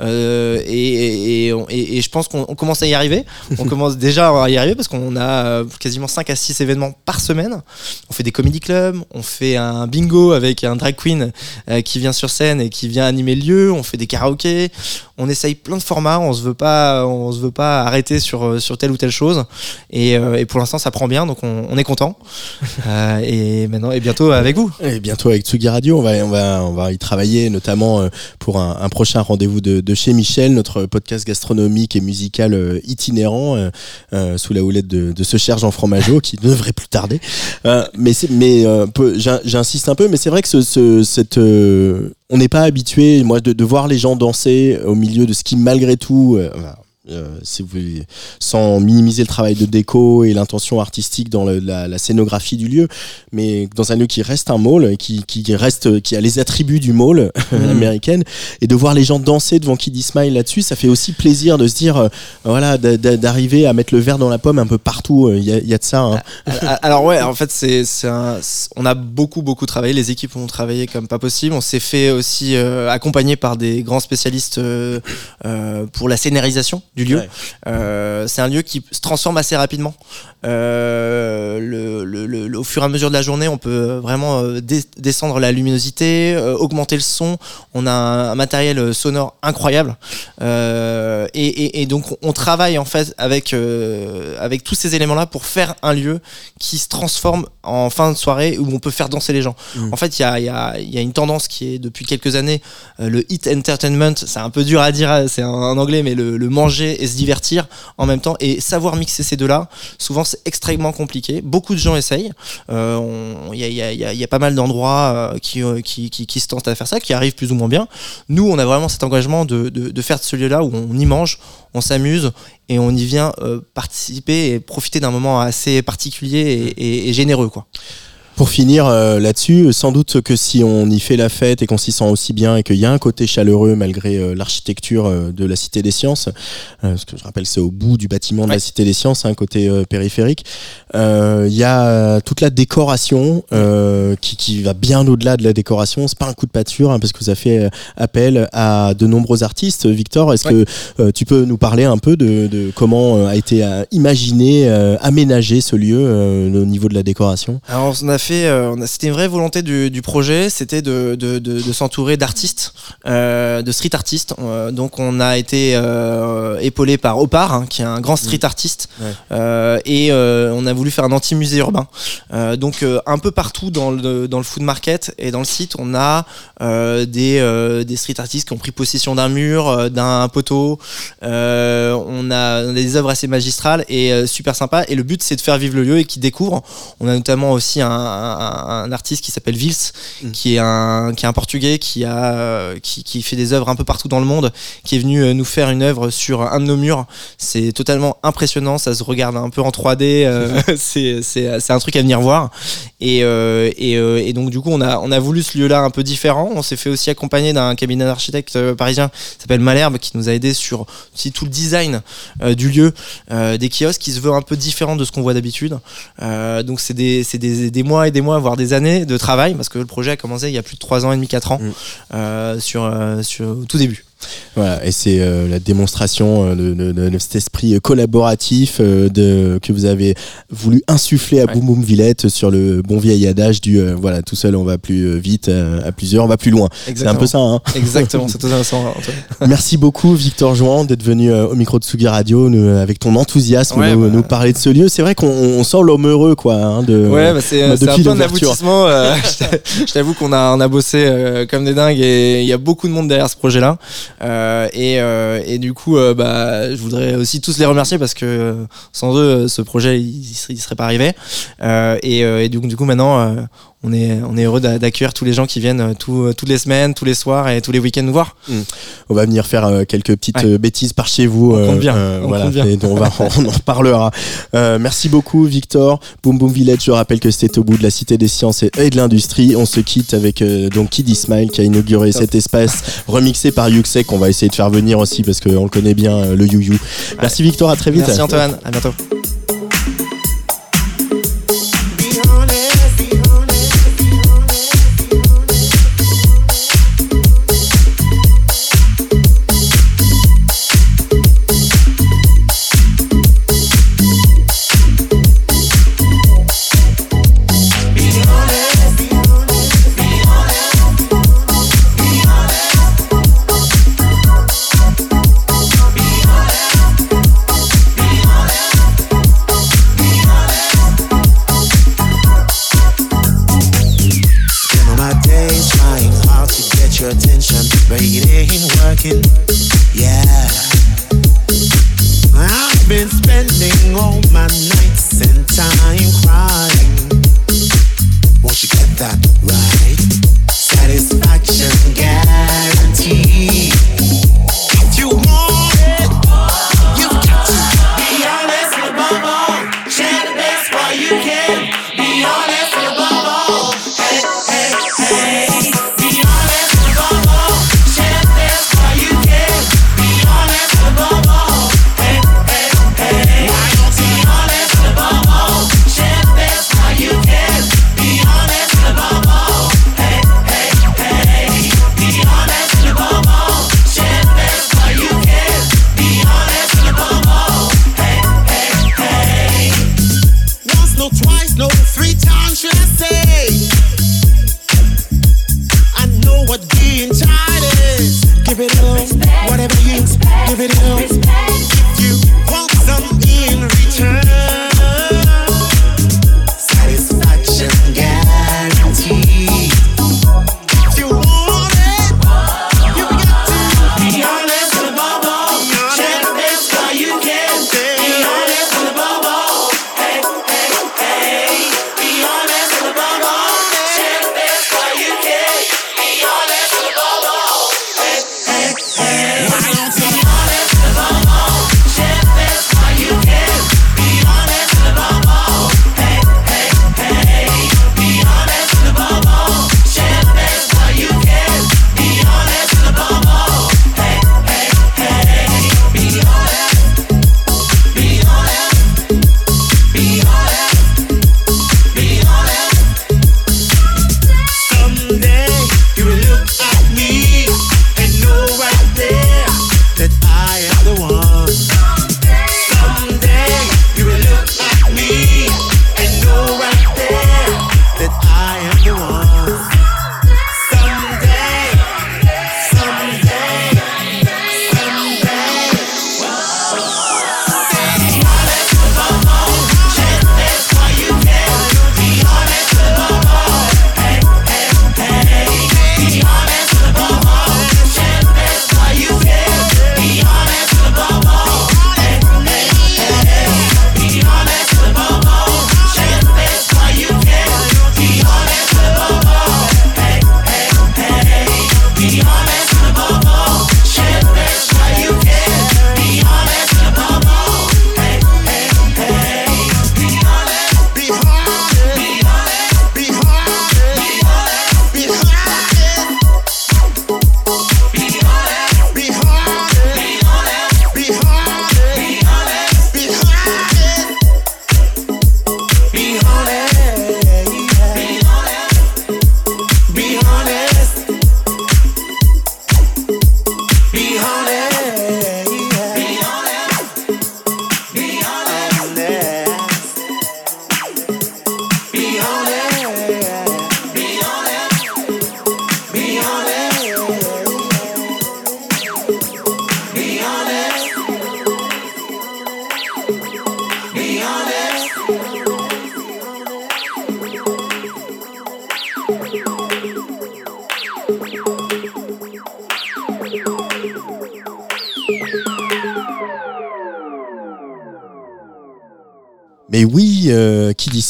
Et, et, et, et- je pense qu'on on commence à y arriver. On commence déjà à y arriver parce qu'on a euh, quasiment 5 à 6 événements par semaine. On fait des comedy clubs, on fait un bingo avec un drag queen euh, qui vient sur scène et qui vient animer le lieu, on fait des karaokés, on essaye plein de formats, on se veut pas, on se veut pas arrêter sur, euh, sur telle ou telle chose. Et, et pour l'instant ça prend bien, donc on, on est content. Euh, et maintenant et bientôt avec vous. Et bientôt avec Tsugi Radio, on va, on va, on va y travailler notamment pour un, un prochain rendez-vous de, de chez Michel, notre podcast gastronomique et musical itinérant euh, sous la houlette de, de ce cher Jean Fromageau qui devrait plus tarder. Euh, mais mais euh, j'insiste un peu, mais c'est vrai que ce- cette, euh, on n'est pas habitué, moi, de, de voir les gens danser au milieu de ce qui malgré tout. Euh, euh, si vous, sans minimiser le travail de déco et l'intention artistique dans le- la, la scénographie du lieu, mais dans un lieu qui reste un mall, qui, qui reste, qui a les attributs du mall américaine, et de voir les gens danser devant Kid Smile là-dessus, ça fait aussi plaisir de se dire, euh, voilà, d'a- d'a- d'arriver à mettre le verre dans la pomme un peu partout. euh, Il y, a, il y a de ça. hein. Alors alors ouais, en fait, c'est, on a beaucoup beaucoup travaillé. Les équipes ont travaillé comme pas possible. On s'est fait aussi euh, accompagner par des grands spécialistes euh, euh, pour la scénarisation du lieu. Ouais. Euh, c'est un lieu qui se transforme assez rapidement. Euh, le, le- le- le- au fur et à mesure de la journée, on peut vraiment euh, descendre la luminosité, euh, augmenter le son. On a un, un matériel sonore incroyable. Euh, et, et- et donc, on travaille en fait avec, avec tous ces éléments-là pour faire un lieu qui se transforme en fin de soirée où on peut faire danser les gens. Mm. En fait, il y a, y, a, y a une tendance qui est depuis quelques années le hit entertainment. C'est un peu dur à dire, c'est en anglais, mais le, le manger et se divertir en même temps et savoir mixer ces deux-là. Souvent, extrêmement compliqué. Beaucoup de gens essayent. Il y, a, pas mal d'endroits euh, qui, euh, qui, qui, se tentent à faire ça, qui arrivent plus ou moins bien. Nous, on a vraiment cet engagement de, de, faire de ce lieu-là où on y mange, on s'amuse et on y vient euh, participer et profiter d'un moment assez particulier et, et- et généreux. Quoi. Pour finir euh, là-dessus, sans doute que si on y fait la fête et qu'on s'y sent aussi bien et qu'il y a un côté chaleureux malgré euh, l'architecture euh, de la Cité des Sciences, euh, parce que je rappelle c'est au bout du bâtiment de la Cité des Sciences, un côté euh, périphérique, euh, il y a toute la décoration euh, qui, qui va bien au-delà de la décoration. C'est pas un coup de pâture hein, parce que vous avez fait euh, appel à de nombreux artistes. Victor, est-ce que euh, tu peux nous parler un peu de, de comment euh, a été euh, imaginé, euh, aménagé ce lieu euh, au niveau de la décoration? Alors on a fait, euh, c'était une vraie volonté du, du projet, c'était de, de, de, de s'entourer d'artistes, euh, de street artistes. Euh, donc on a été euh, épaulé par Opar, hein, qui est un grand street artiste, Ouais. Euh, et on a voulu faire un anti-musée urbain. Donc un peu partout dans le, dans le food market et dans le site, on a des, des street artistes qui ont pris possession d'un mur, d'un poteau. On, a, des œuvres assez magistrales et super sympas. Et le but, c'est de faire vivre le lieu et qu'ils découvrent. On a notamment aussi un, un- un artiste qui s'appelle Vils, qui est un qui est un portugais qui a euh, qui, qui fait des œuvres un peu partout dans le monde, qui est venu euh, nous faire une œuvre sur un de nos murs. C'est totalement impressionnant. Ça se regarde un peu en 3D. euh, c'est un truc à venir voir. Et, euh, et, euh, et donc du coup, on a on a voulu ce lieu-là un peu différent. On s'est fait aussi accompagner d'un cabinet d'architecte euh, parisien qui s'appelle Malherbe, qui nous a aidé sur aussi tout le design du lieu, des kiosques qui se veut un peu différent de ce qu'on voit d'habitude. Donc c'est des, des, des mois et des mois, voire des années de travail, parce que le projet a commencé il y a plus de 3 ans et demi, 4 ans, Mm. euh, sur, euh, sur au tout début. Voilà, et c'est euh, la démonstration euh, de, de- de- de cet esprit euh, collaboratif euh, de, que vous avez voulu insuffler à Ouais. Boom Boom Villette sur le bon vieil adage du voilà tout seul on va plus vite, à plusieurs on va plus loin. C'est un peu ça. Hein Exactement, c'est tout ça. Antoine. Merci beaucoup Victor Jouan d'être venu au micro de Sugi Radio nous, avec ton enthousiasme Ouais, nous, bah. nous parler de ce lieu. C'est vrai qu'on on sent l'homme heureux quoi. Hein, de, Ouais, bah c'est un peu un aboutissement. je t'a- je t'avoue qu'on a, on a bossé comme des dingues et il y a beaucoup de monde derrière ce projet-là. Euh, et, euh, et du coup, euh, bah, je voudrais aussi tous les remercier parce que euh, sans eux, euh, ce projet, il, serait, pas arrivé. Euh, et, euh, et du, coup, maintenant, euh, on est, on est heureux d'a- d'accueillir tous les gens qui viennent euh, tout- euh, toutes les semaines, tous les soirs et tous les week-ends nous voir. On va venir faire euh, quelques petites Ouais. bêtises par chez vous. On compte bien, on voilà, compte bien. et on, va, on en reparlera. Euh, merci beaucoup, Victor. Boom Boom Village, je rappelle que c'était au bout de la Cité des Sciences et, et de l'Industrie. On se quitte avec donc Kid Smile qui a inauguré cet espace remixé par Yuxek qu'on va essayer de faire venir aussi parce qu'on le connaît bien, le You You. Merci, Victor. À très vite. Merci Antoine, à bientôt. getting. Give it up.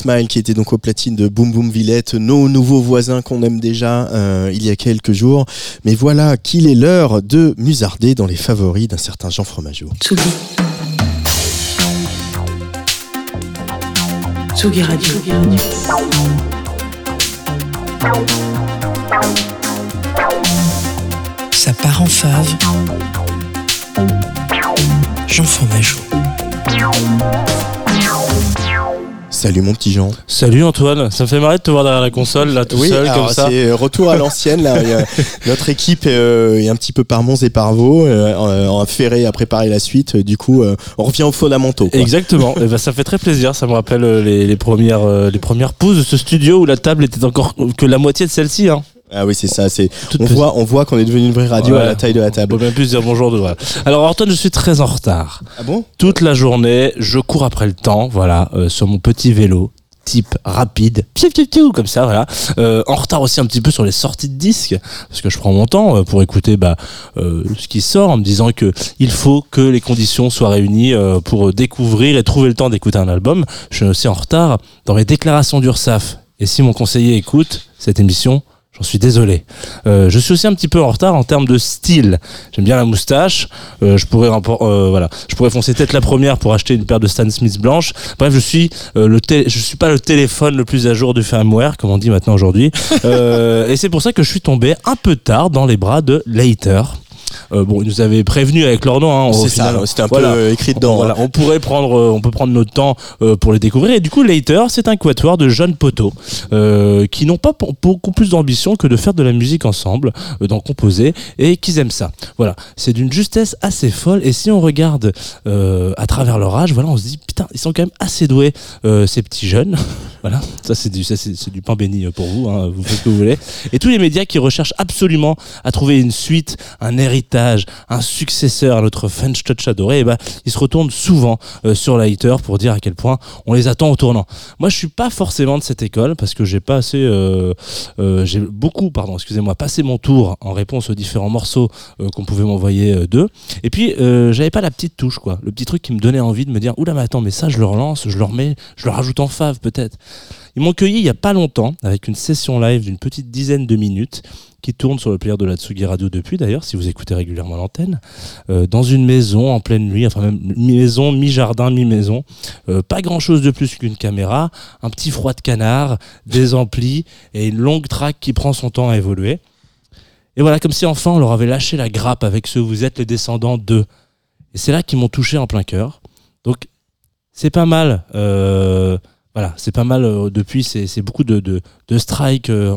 Smile qui était donc au platine de Boom Boom Villette, nos nouveaux voisins qu'on aime déjà euh, il y a quelques jours. Mais voilà qu'il est l'heure de musarder dans les favoris d'un certain Jean Fromageau. Tsugi. Tsugi Radio. Ça part en fave. Jean Fromageau. Salut mon petit Jean. Salut Antoine, ça me fait marrer de te voir derrière la console là tout oui, seul alors comme ça. c'est euh, retour à l'ancienne là. Notre équipe euh, est un petit peu par Mons et par Vaux, euh, en- en ferré à préparer la suite. Du coup, euh, on revient aux fondamentaux. quoi. Exactement, et ben, ça fait très plaisir, ça me rappelle euh, les, les premières euh, les premières pauses de ce studio où la table était encore que la moitié de celle-ci hein. Ah oui, c'est ça. C'est on petite. voit, on voit qu'on est devenu une vraie radio Ouais. à la taille de la On table. peut même plus dire bonjour de. Alors Antoine, je suis très en retard. Ah bon? Toute la journée, je cours après le temps, voilà, euh, sur mon petit vélo type rapide, piou, piou, piou, comme ça, voilà. Euh, en retard aussi un petit peu sur les sorties de disques, parce que je prends mon temps euh, pour écouter bah, euh, ce qui sort, en me disant que il faut que les conditions soient réunies euh, pour découvrir et trouver le temps d'écouter un album. Je suis aussi en retard dans mes déclarations d'URSAF. Et si mon conseiller écoute cette émission, J'en suis désolé. Euh, je suis aussi un petit peu en retard en termes de style. J'aime bien la moustache. Euh, je pourrais euh, voilà, je pourrais foncer tête la première pour acheter une paire de Stan Smith blanche. Bref, je suis euh, le je suis pas le téléphone le plus à jour du firmware, comme on dit maintenant aujourd'hui. Euh, et c'est pour ça que je suis tombé un peu tard dans les bras de Later. Euh, bon, ils nous avaient prévenu avec leur nom. Hein, C'est ça, c'était un Voilà. peu euh, écrit dedans. Voilà, hein. on pourrait prendre, euh, on peut prendre notre temps pour les découvrir. Et du coup, Later, c'est un quatuor de jeunes poteaux qui n'ont pas beaucoup plus d'ambition que de faire de la musique ensemble, d'en composer, et qu'ils aiment ça. Voilà, c'est d'une justesse assez folle. Et si on regarde à travers leur âge, voilà, on se dit putain, ils sont quand même assez doués, ces petits jeunes. voilà, ça c'est du, ça, pain béni pour vous. Hein, vous faites ce que vous voulez. Et tous les médias qui recherchent absolument à trouver une suite, un héritage, un successeur à notre French Touch adoré, et ben, ils se retournent souvent euh, sur Lighter pour dire à quel point on les attend au tournant. Moi, je suis pas forcément de cette école parce que j'ai pas assez, euh, euh, j'ai beaucoup, pardon, excusez-moi, passé mon tour en réponse aux différents morceaux qu'on pouvait m'envoyer d'eux. Et puis, j'avais pas la petite touche, quoi, le petit truc qui me donnait envie de me dire, oula, mais attends, mais ça, je le relance, je le remets, je le rajoute en fave peut-être. Ils m'ont cueilli il y a pas longtemps avec une session live d'une petite dizaine de minutes qui tourne sur le player de la Tsugi Radio depuis d'ailleurs, si vous écoutez régulièrement l'antenne, euh, dans une maison en pleine nuit, enfin même mi-maison, mi-jardin, mi-maison. Euh, pas grand chose de plus qu'une caméra, un petit froid de canard, des amplis et une longue track qui prend son temps à évoluer. Et voilà, comme si enfin on leur avait lâché la grappe avec ce Vous êtes les descendants de. Et c'est là qu'ils m'ont touché en plein cœur. Donc c'est pas mal. euh, voilà, c'est pas mal euh, depuis. C'est beaucoup de, de, de strikes euh,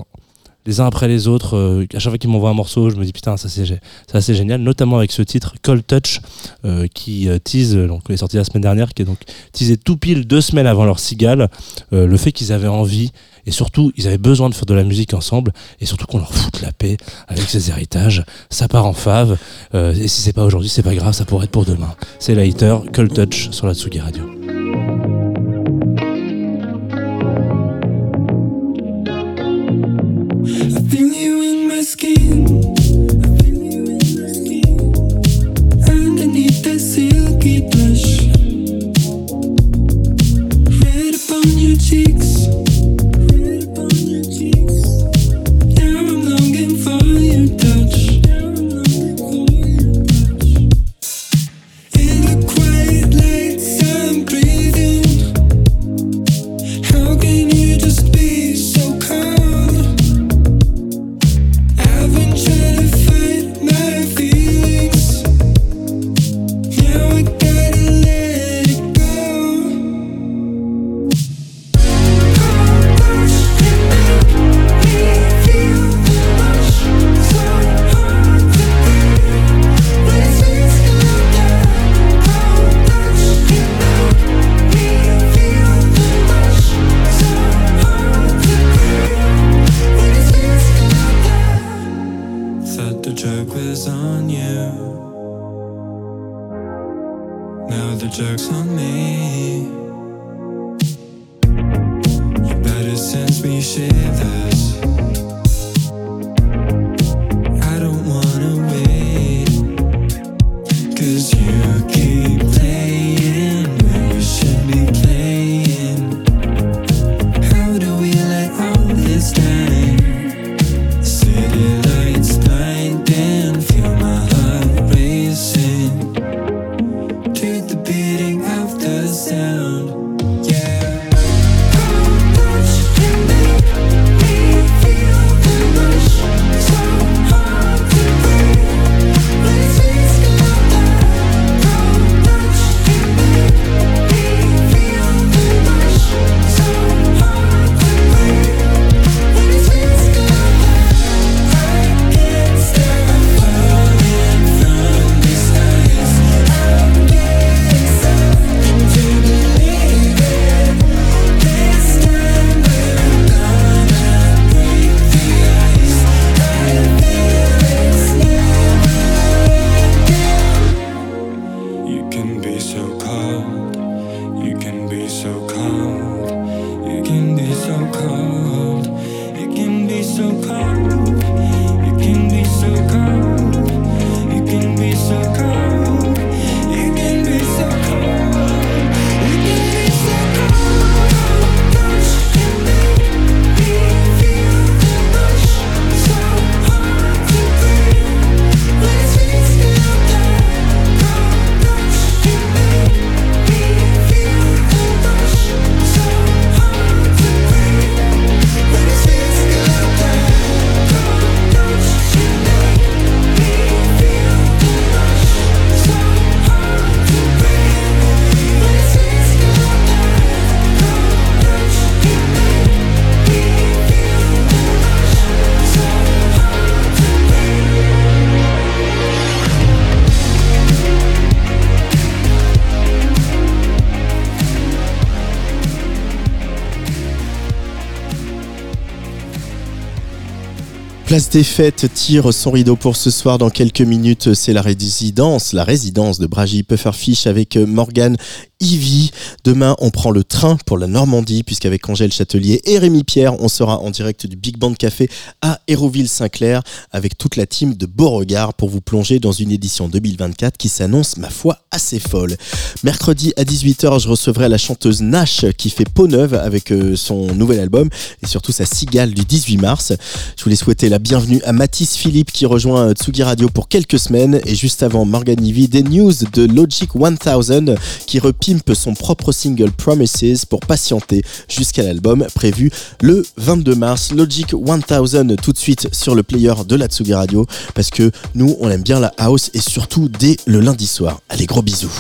les uns après les autres. euh, à chaque fois qu'ils m'envoient un morceau, je me dis putain, ça c'est génial. Notamment avec ce titre Cold Touch euh, qui euh, tease, euh, donc est sorti la semaine dernière, qui est donc teasé tout pile deux semaines avant leur cigale. le fait qu'ils avaient envie et surtout ils avaient besoin de faire de la musique ensemble et surtout qu'on leur foute la paix avec ces héritages. Ça part en fave. euh, et si c'est pas aujourd'hui, c'est pas grave, ça pourrait être pour demain. C'est Lighter, Cold Touch sur la Tsugi Radio. I feel you in my skin. Place des fêtes tire son rideau pour ce soir. Dans quelques minutes, c'est la résidence, la résidence de Bragi Pufferfish avec Morgane Demain, on prend le train pour la Normandie, puisqu'avec Angèle Châtelier et Rémi Pierre, on sera en direct du Big Band Café à Hérouville-Saint-Clair avec toute la team de Beauregard pour vous plonger dans une édition 2024 qui s'annonce, ma foi, assez folle. Mercredi à 18h, je recevrai la chanteuse Nash qui fait peau neuve avec euh, son nouvel album et surtout sa cigale du 18 mars. Je voulais souhaiter la bienvenue à Mathis Philippe qui rejoint euh, Tsugi Radio pour quelques semaines et juste avant Morgan Ivy, des news de Logic 1000 qui son propre single Promises pour patienter jusqu'à l'album prévu le 22 mars. Logic 1000 tout de suite sur le player de la Tsugi Radio parce que nous on aime bien la house et surtout dès le lundi soir. Allez gros bisous.